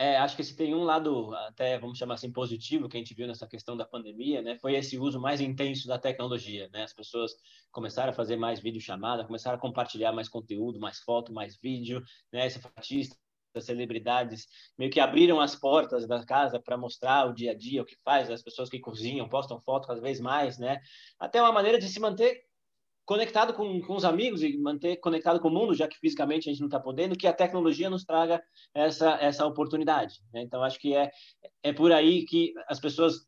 é, acho que se tem um lado até vamos chamar assim positivo que a gente viu nessa questão da pandemia, né, foi esse uso mais intenso da tecnologia, né? As pessoas começaram a fazer mais vídeo chamada, começaram a compartilhar mais conteúdo, mais foto, mais vídeo, né? Esse artista das celebridades meio que abriram as portas da casa para mostrar o dia a dia, o que faz, as pessoas que cozinham, postam fotos cada vez mais, né? Até uma maneira de se manter conectado com, com os amigos e manter conectado com o mundo, já que fisicamente a gente não está podendo, que a tecnologia nos traga essa, essa oportunidade. Né? Então, acho que é, é por aí que as pessoas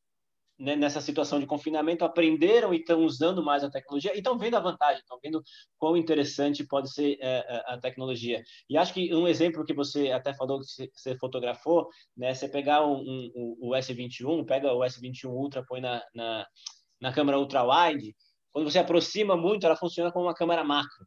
né, nessa situação de confinamento aprenderam e estão usando mais a tecnologia e estão vendo a vantagem, estão vendo quão interessante pode ser é, é a tecnologia. E acho que um exemplo que você até falou que você fotografou, né, você pegar um, um, o S21, pega o S21 Ultra, põe na, na, na câmera ultra wide, quando você aproxima muito, ela funciona como uma câmera macro.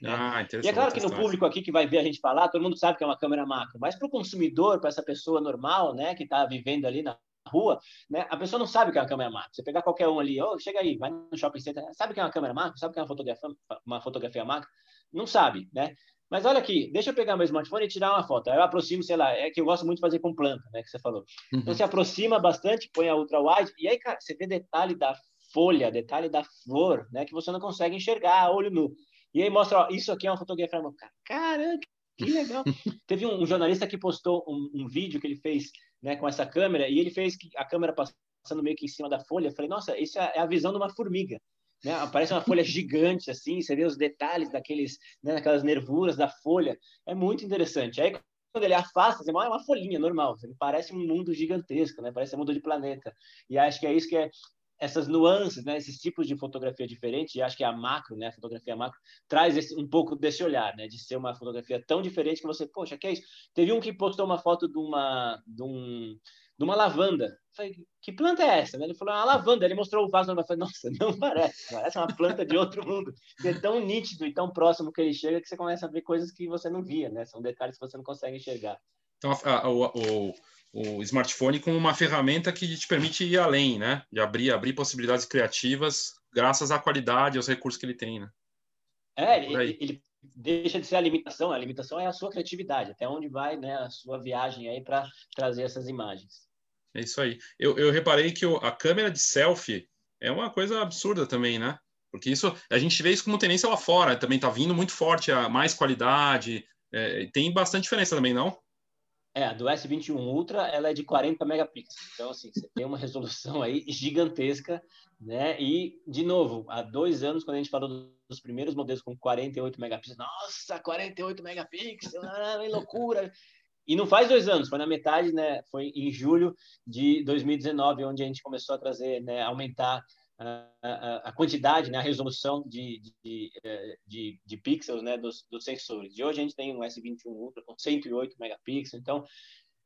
Né? Ah, e é claro que no público aqui que vai ver a gente falar, todo mundo sabe que é uma câmera macro, mas para o consumidor, para essa pessoa normal, né, que está vivendo ali na rua, né? A pessoa não sabe o que é uma câmera macro. Você pegar qualquer um ali, oh, chega aí, vai no shopping center, sabe o que é uma câmera macro? Sabe o que é uma fotografia, uma fotografia macro? Não sabe, né? Mas olha aqui, deixa eu pegar meu smartphone e tirar uma foto. Aí eu aproximo, sei lá, é que eu gosto muito de fazer com planta, né? Que você falou. Uhum. Então você aproxima bastante, põe a ultra wide e aí, cara, você vê detalhe da folha, detalhe da flor, né? Que você não consegue enxergar a olho nu. E aí mostra, ó, isso aqui é uma fotografia. Caramba, que legal. [laughs] Teve um, um, jornalista que postou um, um vídeo que ele fez né, com essa câmera, e ele fez a câmera passando meio que em cima da folha. Eu falei, nossa, isso é, é a visão de uma formiga. Né? Aparece uma folha gigante, assim, você vê os detalhes daqueles, né, daquelas nervuras da folha. É muito interessante. Aí, quando ele afasta, você é uma folhinha normal, ele parece um mundo gigantesco, né? Parece um mundo de planeta. E acho que é isso que é essas nuances, né, esses tipos de fotografia diferentes, e acho que a macro, né, a fotografia macro, traz esse, um pouco desse olhar, né, de ser uma fotografia tão diferente que você, poxa, que é isso? Teve um que postou uma foto de uma, de um, de uma lavanda. Eu falei, que planta é essa? Ele falou, uma lavanda. Ele mostrou o vaso, eu falei, nossa, não parece, parece uma planta de outro mundo. É tão nítido e tão próximo que ele chega que você começa a ver coisas que você não via, né? São detalhes que você não consegue enxergar. Então, a, a, smartphone como uma ferramenta que te permite ir além, né? De abrir, abrir possibilidades criativas graças à qualidade, aos recursos que ele tem, né? É, ele, ele, deixa de ser a limitação, a limitação é a sua criatividade, até onde vai né, a sua viagem aí para trazer essas imagens. É isso aí. Eu, eu reparei que o, a câmera de selfie é uma coisa absurda também, né? Porque isso a gente vê isso como tendência lá fora, também está vindo muito forte a mais qualidade, é, tem bastante diferença também, não? É, a do S21 Ultra, ela é de 40 megapixels. Então, assim, você tem uma [laughs] resolução aí gigantesca, né? E, de novo, há dois anos, quando a gente falou dos primeiros modelos com 48 megapixels, nossa, 48 megapixels, ah, loucura! E não faz dois anos, foi na metade, né? Foi em julho de 2019, onde a gente começou a trazer, né? Aumentar a, a, quantidade, né, a resolução de, de, eh, de, de pixels né, dos, dos, sensores. De hoje a gente tem um S21 Ultra com 108 megapixels, então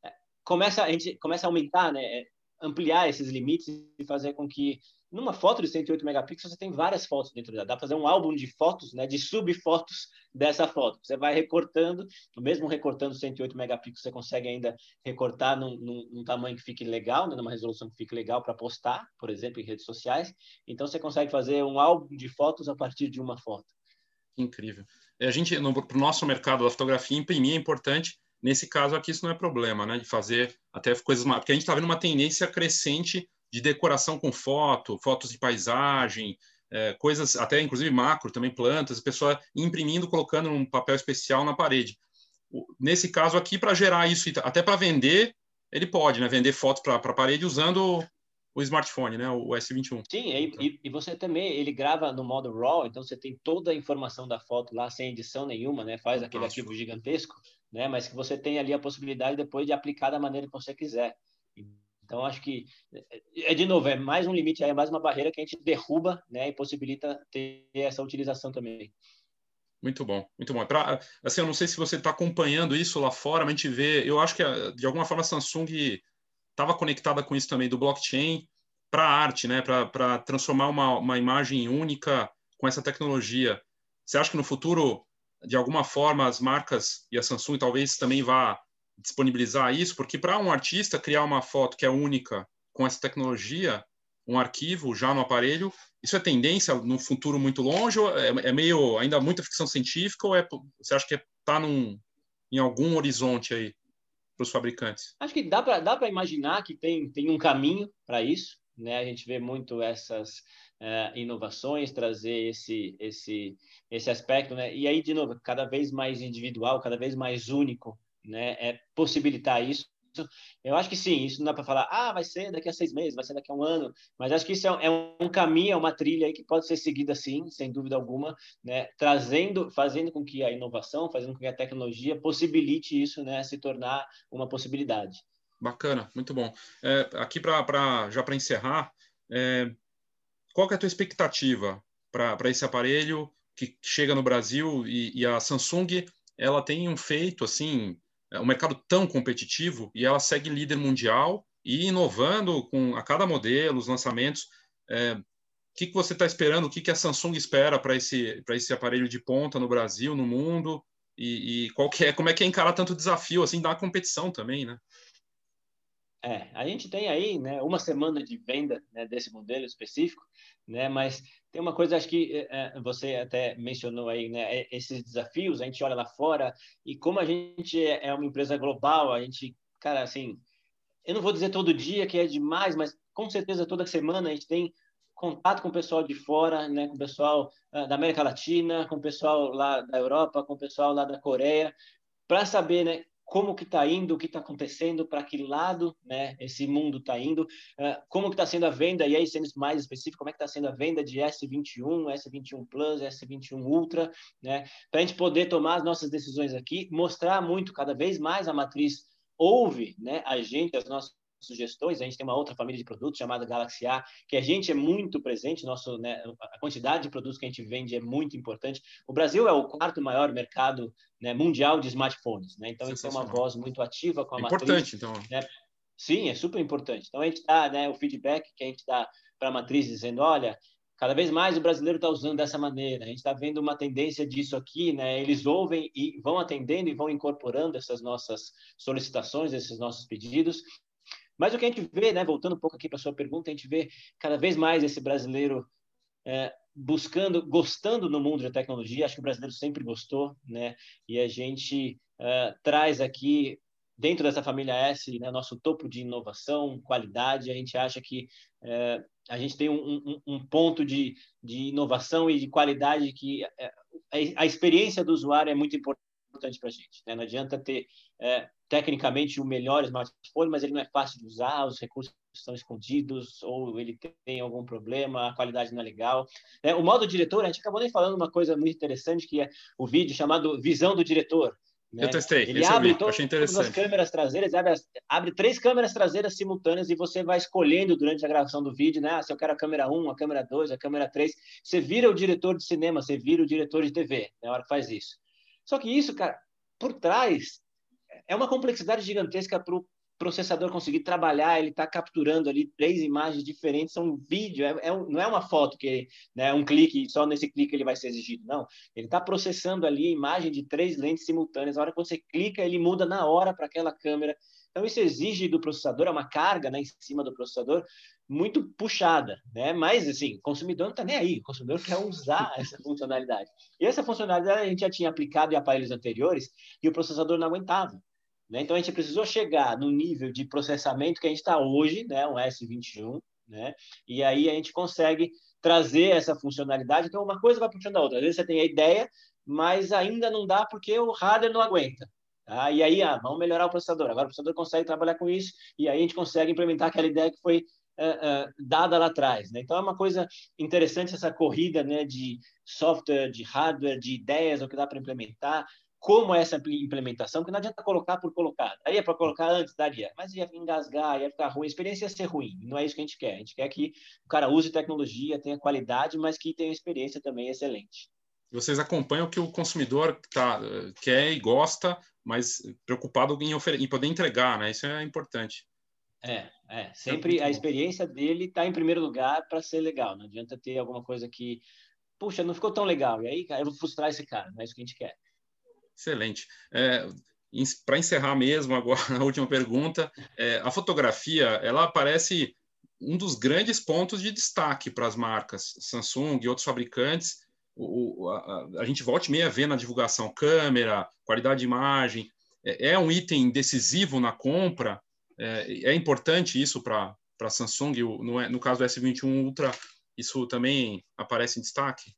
eh, começa, a gente começa a aumentar, né, eh, ampliar esses limites e fazer com que numa foto de 108 megapixels, você tem várias fotos dentro dela. Dá para fazer um álbum de fotos, né, de subfotos dessa foto. Você vai recortando, mesmo recortando 108 megapixels, você consegue ainda recortar num, num, num tamanho que fique legal, né, numa resolução que fique legal para postar, por exemplo, em redes sociais. Então, você consegue fazer um álbum de fotos a partir de uma foto. Incrível. A gente, para o nosso mercado da fotografia, imprimir é importante. Nesse caso aqui, isso não é problema, né? De fazer até coisas... Porque a gente está vendo uma tendência crescente de decoração com foto, fotos de paisagem, é, coisas, até inclusive macro, também plantas, a pessoa imprimindo, colocando um papel especial na parede. Nesse caso aqui, para gerar isso, até para vender, ele pode, né? Vender fotos para a parede usando o smartphone, né? O S21. Sim, e, e, você também, ele grava no modo RAW, então você tem toda a informação da foto lá sem edição nenhuma, né? Faz aquele arquivo gigantesco, né? Mas que você tem ali a possibilidade depois de aplicar da maneira que você quiser. Então, acho que, é de novo, é mais um limite, é mais uma barreira que a gente derruba né, e possibilita ter essa utilização também. Muito bom, muito bom. Pra, assim, eu não sei se você está acompanhando isso lá fora, mas a gente vê, eu acho que de alguma forma a Samsung estava conectada com isso também do blockchain para a arte, né? Para transformar uma, uma imagem única com essa tecnologia. Você acha que no futuro, de alguma forma, as marcas e a Samsung talvez também vá disponibilizar isso? Porque para um artista criar uma foto que é única com essa tecnologia, um arquivo já no aparelho, isso é tendência no futuro muito longe é, é meio ainda muita ficção científica ou é, você acha que está num, em algum horizonte aí para os fabricantes? Acho que dá para dá imaginar que tem, tem um caminho para isso. Né? A gente vê muito essas uh, inovações trazer esse, esse, esse aspecto. Né? E aí, de novo, cada vez mais individual, cada vez mais único, né? é possibilitar isso eu acho que sim, isso não dá para falar, ah, vai ser daqui a seis meses, vai ser daqui a um ano, mas acho que isso é, um, é um caminho, é uma trilha que pode ser seguida sim, sem dúvida alguma, né? trazendo, fazendo com que a inovação, fazendo com que a tecnologia possibilite isso, né? se tornar uma possibilidade. Bacana, muito bom. É, aqui para já para encerrar, é, qual é a tua expectativa para esse aparelho que chega no Brasil e, e a Samsung ela tem um feito assim é um mercado tão competitivo e ela segue líder mundial e inovando com a cada modelo, os lançamentos. É, o que, que você está esperando? O que, que a Samsung espera para esse, esse aparelho de ponta no Brasil, no mundo? E, e qual que é, como é que é encarar tanto desafio assim da competição também, né? É, a gente tem aí né, uma semana de venda né, desse modelo específico, né, mas tem uma coisa, acho que é, é, você até mencionou aí, né, é, esses desafios, a gente olha lá fora, e como a gente é uma empresa global, a gente, cara, assim, eu não vou dizer todo dia que é demais, mas com certeza toda semana a gente tem contato com o pessoal de fora, né, com o pessoal uh, da América Latina, com o pessoal lá da Europa, com o pessoal lá da Coreia, para saber, né, como que está indo, o que está acontecendo, para que lado né, esse mundo está indo, uh, como que está sendo a venda, e aí sendo mais específico, como é que está sendo a venda de S21, S21 Plus, S21 Ultra, né, para a gente poder tomar as nossas decisões aqui, mostrar muito, cada vez mais a matriz ouve né, a gente, as nossas sugestões. A gente tem uma outra família de produtos chamada Galaxy A, que a gente é muito presente, nosso, né, a quantidade de produtos que a gente vende é muito importante. O Brasil é o quarto maior mercado né, mundial de smartphones, né? então a gente tem uma voz muito ativa com a é matriz. Importante, então. Né? Sim, é super importante. Então a gente dá né, o feedback que a gente dá para a matriz dizendo, olha, cada vez mais o brasileiro está usando dessa maneira. A gente está vendo uma tendência disso aqui, né? Eles ouvem e vão atendendo e vão incorporando essas nossas solicitações, esses nossos pedidos. Mas o que a gente vê, né, voltando um pouco aqui para a sua pergunta, a gente vê cada vez mais esse brasileiro é, buscando, gostando no mundo da tecnologia. Acho que o brasileiro sempre gostou, né? E a gente é, traz aqui dentro dessa família S, né, nosso topo de inovação, qualidade. A gente acha que é, a gente tem um, um, um, ponto de, de inovação e de qualidade que é, a experiência do usuário é muito importante para a gente. Né? Não adianta ter é, tecnicamente o melhor smartphone, mas ele não é fácil de usar, os recursos estão escondidos, ou ele tem algum problema, a qualidade não é legal. É, o modo diretor, a gente acabou nem falando uma coisa muito interessante, que é o vídeo chamado Visão do Diretor. Né? Eu testei, ele abre vi, achei interessante. todas as câmeras traseiras, abre, abre, três câmeras traseiras simultâneas e você vai escolhendo durante a gravação do vídeo, né? Ah, se eu quero a câmera 1, a câmera 2, a câmera 3, você vira o diretor de cinema, você vira o diretor de TV, na hora que faz isso. Só que isso, cara, por trás é uma complexidade gigantesca para o processador conseguir trabalhar, ele está capturando ali três imagens diferentes, são um vídeo, é, é, não é uma foto que né, um clique, só nesse clique ele vai ser exigido, não. Ele está processando ali a imagem de três lentes simultâneas, a hora que você clica, ele muda na hora para aquela câmera. Então, isso exige do processador, é uma carga né, em cima do processador muito puxada, né? Mas, assim, o consumidor não está nem aí, o consumidor quer usar [laughs] essa funcionalidade. E essa funcionalidade a gente já tinha aplicado em aparelhos anteriores e o processador não aguentava. Né? Então, a gente precisou chegar no nível de processamento que a gente está hoje, né? um S21, né? e aí a gente consegue trazer essa funcionalidade. Então, uma coisa vai puxando a outra. Às vezes você tem a ideia, mas ainda não dá porque o hardware não aguenta. Tá? E aí, ah, vamos melhorar o processador. Agora o processador consegue trabalhar com isso, e aí a gente consegue implementar aquela ideia que foi dada lá atrás. Né? Então, é uma coisa interessante essa corrida né, de software, de hardware, de ideias, o que dá para implementar como essa implementação, que não adianta colocar por colocar. Daria para colocar antes, daria, mas ia engasgar, ia ficar ruim, a experiência ia ser ruim. Não é isso que a gente quer. A gente quer que o cara use tecnologia, tenha qualidade, mas que tenha experiência também excelente. Vocês acompanham o que o consumidor tá, quer e gosta, mas preocupado em, em poder entregar, né? Isso é importante. É, é. Sempre é a experiência dele está em primeiro lugar para ser legal. Não adianta ter alguma coisa que, puxa, não ficou tão legal. E aí, cara, eu vou frustrar esse cara. Não é isso que a gente quer. Excelente. É, para encerrar mesmo agora [laughs] a última pergunta, é, a fotografia ela aparece um dos grandes pontos de destaque para as marcas Samsung e outros fabricantes. O, a, a, gente volta e meia vê na divulgação câmera, qualidade de imagem. É, é um item decisivo na compra. É, é importante isso para a Samsung. No, no caso do S21 Ultra, isso também aparece em destaque?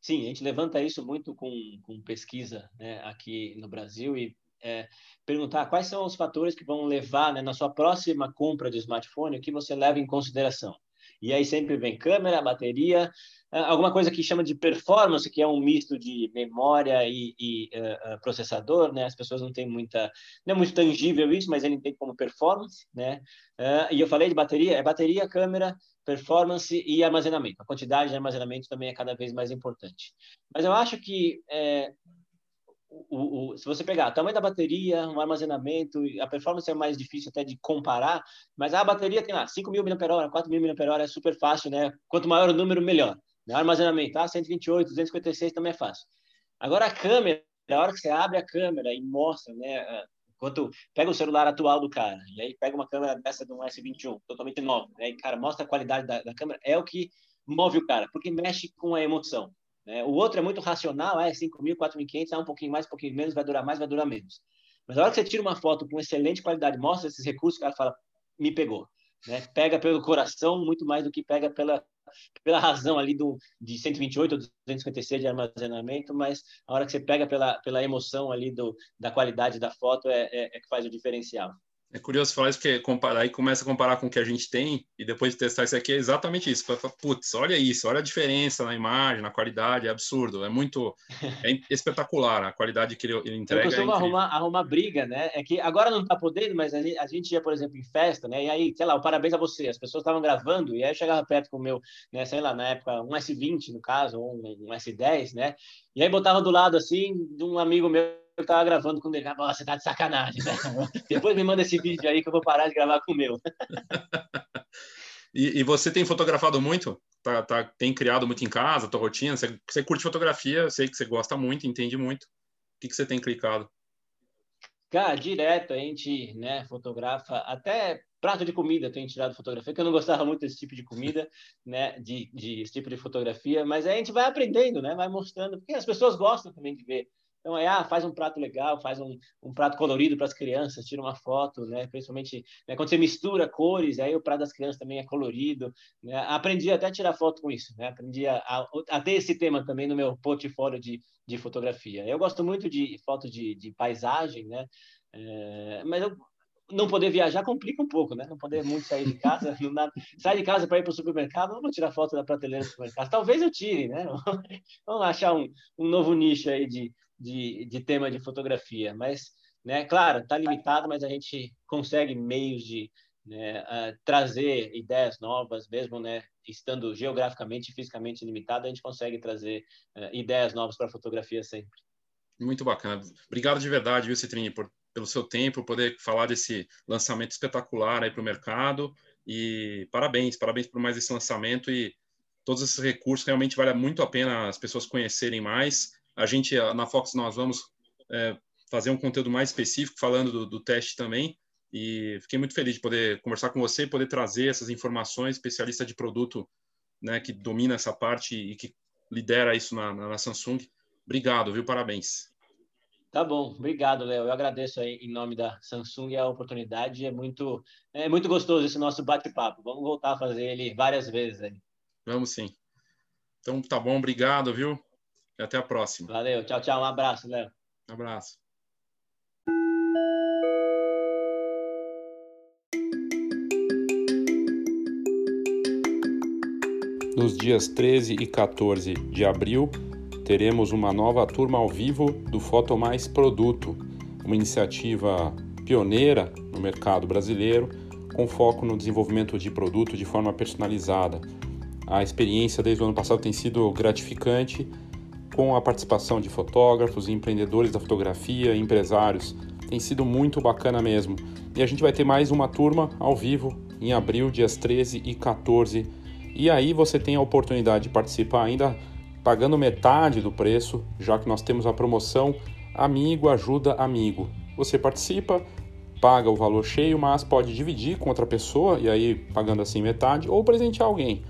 Sim, a gente levanta isso muito com, com pesquisa né, aqui no Brasil e é, perguntar quais são os fatores que vão levar né, na sua próxima compra de smartphone, o que você leva em consideração. E aí sempre vem câmera, bateria, alguma coisa que chama de performance, que é um misto de memória e, e uh, processador, né? As pessoas não têm muita, não é muito tangível isso, mas ele tem como performance, né? Uh, e eu falei de bateria, é bateria, câmera, performance e armazenamento. A quantidade de armazenamento também é cada vez mais importante. Mas eu acho que é, o, o, se você pegar o tamanho da bateria, o armazenamento, a performance é mais difícil até de comparar, mas a bateria tem lá 5 mil mAh, 4 mil mAh, é super fácil, né? Quanto maior o número, melhor. Né? Armazenamento, ah, 128, 256 também é fácil. Agora a câmera, a hora que você abre a câmera e mostra, né? Enquanto pega o celular atual do cara, e aí pega uma câmera dessa de um S21, totalmente nova, né? e, cara, mostra a qualidade da, da câmera, é o que move o cara, porque mexe com a emoção. Né? O outro é muito racional, é 5 mil, 4.500, é um pouquinho mais, um pouquinho menos, vai durar mais, vai durar menos. Mas a hora que você tira uma foto com excelente qualidade, mostra esses recursos, o cara fala, me pegou. Né? Pega pelo coração muito mais do que pega pela, pela razão ali do, de 128 ou 256 de armazenamento, mas a hora que você pega pela, pela emoção ali do, da qualidade da foto é, é, é que faz o diferencial. É curioso falar isso, porque comparar, aí começa a comparar com o que a gente tem, e depois de testar isso aqui, é exatamente isso. Putz, olha isso, olha a diferença na imagem, na qualidade, é absurdo, é muito [laughs] é espetacular a qualidade que ele, ele entrega. Eu costumo é arrumar, arrumar briga, né? É que agora não está podendo, mas a gente ia, por exemplo, em festa, né? E aí, sei lá, o parabéns a você, as pessoas estavam gravando, e aí eu chegava perto com o meu, né, sei lá, na época, um S20, no caso, ou um, um S10, né? E aí botava do lado, assim, de um amigo meu eu tava gravando com ele. Ah, você tá de sacanagem, né? [laughs] Depois me manda esse vídeo aí que eu vou parar de gravar com o meu. [laughs] e, e, você tem fotografado muito? Tá, tá, tem criado muito em casa, tua rotina? Você, você curte fotografia, sei que você gosta muito, entende muito. O que, que você tem clicado? Cara, direto a gente né, fotografa até prato de comida tem tirado fotografia, que eu não gostava muito desse tipo de comida, [laughs] né, de, de esse tipo de fotografia, mas aí a gente vai aprendendo, né, vai mostrando, porque as pessoas gostam também de ver então, é, ah, faz um prato legal, faz um, um prato colorido para as crianças, tira uma foto, né? Principalmente né, quando você mistura cores, aí o prato das crianças também é colorido. Né? Aprendi até a tirar foto com isso, né? Aprendi a, a, a, ter esse tema também no meu portfólio de, de fotografia. Eu gosto muito de fotos de, de paisagem, né? É, mas eu, não poder viajar complica um pouco, né? Não poder muito sair de casa, [laughs] não dá... sair de casa para ir para o supermercado, não vou tirar foto da prateleira do supermercado. Talvez eu tire, né? [laughs] Vamos achar um, um novo nicho aí de, de, de tema de fotografia, mas, né, claro, está limitado, mas a gente consegue meios de né, uh, trazer ideias novas, mesmo né, estando geograficamente e fisicamente limitado, a gente consegue trazer uh, ideias novas para a fotografia sempre. Muito bacana. Obrigado de verdade, viu, Citrini, por, pelo seu tempo, poder falar desse lançamento espetacular aí para o mercado. E parabéns, parabéns por mais esse lançamento e todos esses recursos. Realmente vale muito a pena as pessoas conhecerem mais. A gente, na Fox, nós vamos é, fazer um conteúdo mais específico falando do, do, teste também. E fiquei muito feliz de poder conversar com você, poder trazer essas informações, especialista de produto, né, que domina essa parte e que lidera isso na, na, Samsung. Obrigado, viu? Parabéns. Tá bom, obrigado, Léo. Eu agradeço aí em nome da Samsung a oportunidade. É muito, é muito gostoso esse nosso bate-papo. Vamos voltar a fazer ele várias vezes aí. Vamos sim. Então tá bom, obrigado, viu? E até a próxima. Valeu, tchau, tchau. Um abraço, Léo. Um abraço. Nos dias 13 e 14 de abril, teremos uma nova turma ao vivo do Foto Mais Produto, uma iniciativa pioneira no mercado brasileiro, com foco no desenvolvimento de produto de forma personalizada. A experiência desde o ano passado tem sido gratificante com a participação de fotógrafos, empreendedores da fotografia, empresários. Tem sido muito bacana mesmo. E a gente vai ter mais uma turma ao vivo em abril, dias 13 e 14. E aí você tem a oportunidade de participar ainda pagando metade do preço, já que nós temos a promoção Amigo Ajuda Amigo. Você participa, paga o valor cheio, mas pode dividir com outra pessoa e aí pagando assim metade ou presentear alguém.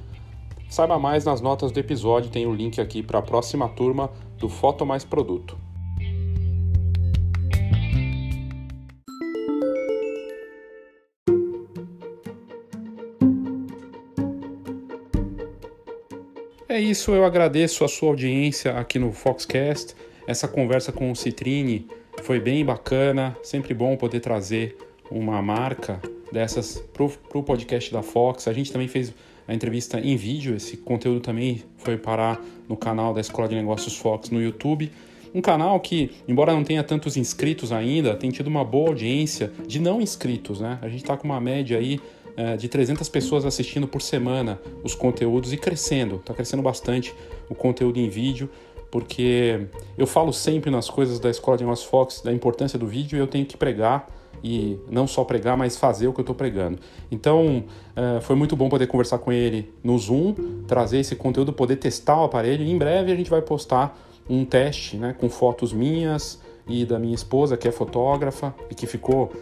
Saiba mais nas notas do episódio, tem o link aqui para a próxima turma do Foto Mais Produto. É isso, eu agradeço a sua audiência aqui no Foxcast. Essa conversa com o Citrine foi bem bacana, sempre bom poder trazer uma marca dessas para o podcast da Fox. A gente também fez a entrevista em vídeo, esse conteúdo também foi parar no canal da Escola de Negócios Fox no YouTube. Um canal que, embora não tenha tantos inscritos ainda, tem tido uma boa audiência de não inscritos, né? A gente está com uma média aí é, de 300 pessoas assistindo por semana os conteúdos e crescendo, está crescendo bastante o conteúdo em vídeo, porque eu falo sempre nas coisas da Escola de Negócios Fox da importância do vídeo e eu tenho que pregar e não só pregar, mas fazer o que eu estou pregando. Então, é, foi muito bom poder conversar com ele no Zoom, trazer esse conteúdo, poder testar o aparelho. E em breve a gente vai postar um teste né, com fotos minhas e da minha esposa, que é fotógrafa e que ficou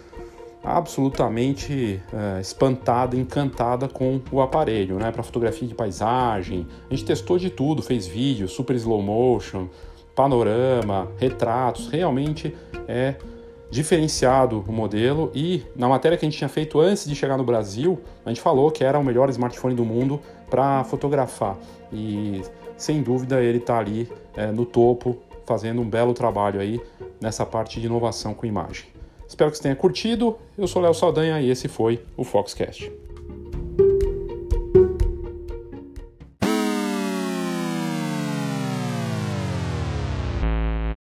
absolutamente é, espantada, encantada com o aparelho, né, para fotografia de paisagem. A gente testou de tudo, fez vídeo, super slow motion, panorama, retratos. Realmente é diferenciado o modelo e na matéria que a gente tinha feito antes de chegar no Brasil, a gente falou que era o melhor smartphone do mundo para fotografar e sem dúvida ele está ali é, no topo fazendo um belo trabalho aí nessa parte de inovação com imagem. Espero que você tenha curtido. Eu sou Léo Saldanha e esse foi o Foxcast.